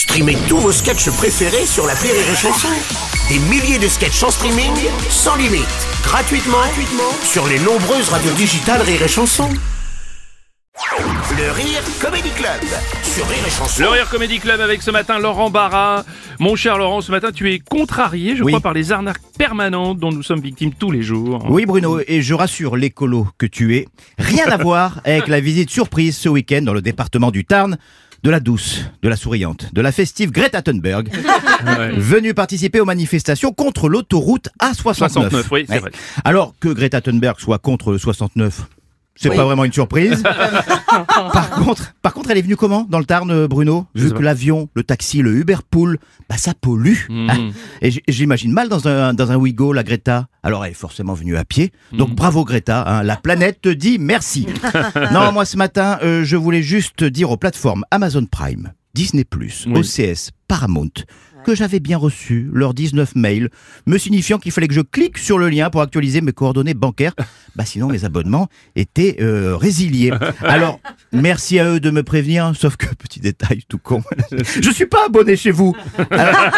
Streamez tous vos sketchs préférés sur la Rire et Chanson. Des milliers de sketchs en streaming, sans limite, gratuitement, gratuitement sur les nombreuses radios digitales Rire et Chanson. Le Rire Comedy Club sur Rire et Chanson. Le Rire Comedy Club avec ce matin Laurent Barra. Mon cher Laurent, ce matin tu es contrarié, je Oui. crois, par les arnaques permanentes dont nous sommes victimes tous les jours. Oui Bruno, et je rassure l'écolo que tu es, rien à voir avec la visite surprise ce week-end dans le département du Tarn de la douce, de la souriante, de la festive Greta Thunberg, Ouais. venue participer aux manifestations contre l'autoroute A69. 69, oui, vrai. Alors que Greta Thunberg soit contre le 69, c'est pas vraiment une surprise. par contre, par contre, elle est venue comment dans le Tarn, euh, Bruno? Vu que l'avion, le taxi, le Uber Pool, bah ça pollue. Ah, Et j'imagine mal dans un dans un Ouigo la Greta. Alors elle est forcément venue à pied. Donc bravo Greta, hein, la planète te dit merci. non, moi ce matin, euh, je voulais juste dire aux plateformes Amazon Prime, Disney+, Oui. OCS, Paramount que j'avais bien reçu leurs 19 mails me signifiant qu'il fallait que je clique sur le lien pour actualiser mes coordonnées bancaires. Bah sinon mes abonnements étaient euh, résiliés. Alors merci à eux de me prévenir, sauf que petit détail tout con, je suis pas abonné chez vous. Alors,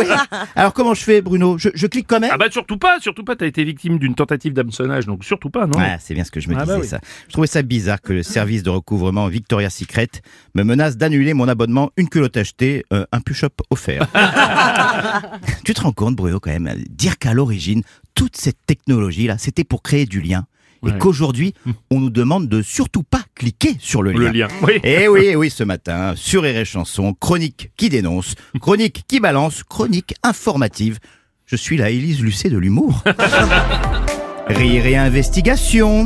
oui. Alors, comment je fais Bruno? Je, je clique quand même? Ah bah surtout pas, surtout pas, t'as été victime d'une tentative d'hameçonnage, donc surtout pas, non? Ah, c'est bien ce que je me Ah disais bah oui. ça. Je trouvais ça bizarre que le service de recouvrement Victoria's Secret me menace d'annuler mon abonnement, une culotte achetée, euh, un push-up offert. tu te rends compte Bruno quand même, dire qu'à l'origine, toute cette technologie là, c'était pour créer du lien. Ouais. Et qu'aujourd'hui, on nous demande de surtout pas cliquer sur le lien. Le lien, oui. Eh oui, eh oui, ce matin, sur Rire et Chanson, chronique qui dénonce, chronique qui balance, chronique informative. Je suis la Élise Lucet de l'humour. Rire et investigation,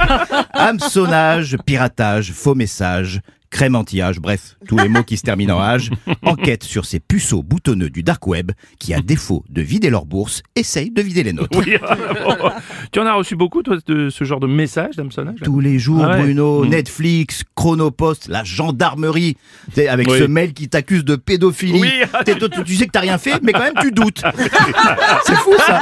hameçonnage, piratage, faux messages, crème anti-âge, bref, tous les mots qui se terminent en âge. Enquête sur ces puceaux boutonneux du dark web qui, à défaut de vider leur bourse, essayent de vider les nôtres. Oui, bon. tu en as reçu beaucoup, toi, de ce genre de message d'hameçonnage? Là Tous les jours, Ah ouais. Bruno, Mm. Netflix, Chronopost, la gendarmerie, avec Oui. ce mail qui t'accuse de pédophilie. Oui. T'es- tu, tu sais que t'as rien fait, mais quand même tu doutes. C'est fou ça.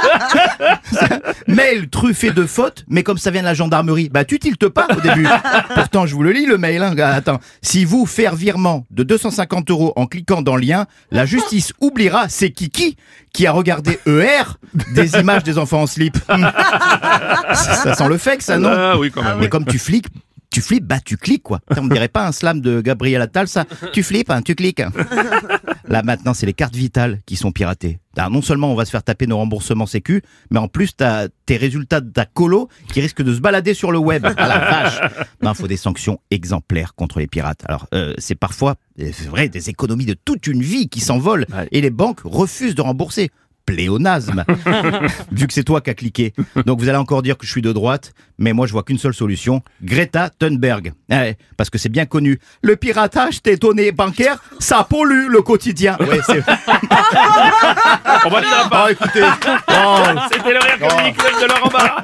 mail truffé de fautes, mais comme ça vient de la gendarmerie, bah tu tiltes pas au début. Pourtant, je vous le lis le mail. Hein. Attends, si vous faire virement de 250 euros en cliquant dans le lien, la justice oubliera c'est Kiki qui a regardé ER des images des enfants en slip. Ça sent le fake, ça non Ah oui, quand même. mais comme tu fliques, tu flippes, bah tu cliques quoi. On dirait pas un slam de Gabriel Attal, ça. Tu flippes, hein, tu cliques. Là maintenant, c'est les cartes vitales qui sont piratées. Alors, non seulement on va se faire taper nos remboursements sécu, mais en plus t'as tes résultats de ta colo qui risquent de se balader sur le web. Ah la vache Non, faut des sanctions exemplaires contre les pirates. Alors euh, c'est parfois, euh, c'est vrai, des économies de toute une vie qui s'envolent et les banques refusent de rembourser. Pléonasme vu que c'est toi qui as cliqué. Donc vous allez encore dire que je suis de droite, mais moi je vois qu'une seule solution, Greta Thunberg. Ouais, parce que c'est bien connu. Le piratage des données bancaires, ça pollue le quotidien. Ouais, c'est... On va dire pas. Ah, écoutez, oh, C'était le Rire Club de Laurent Barra.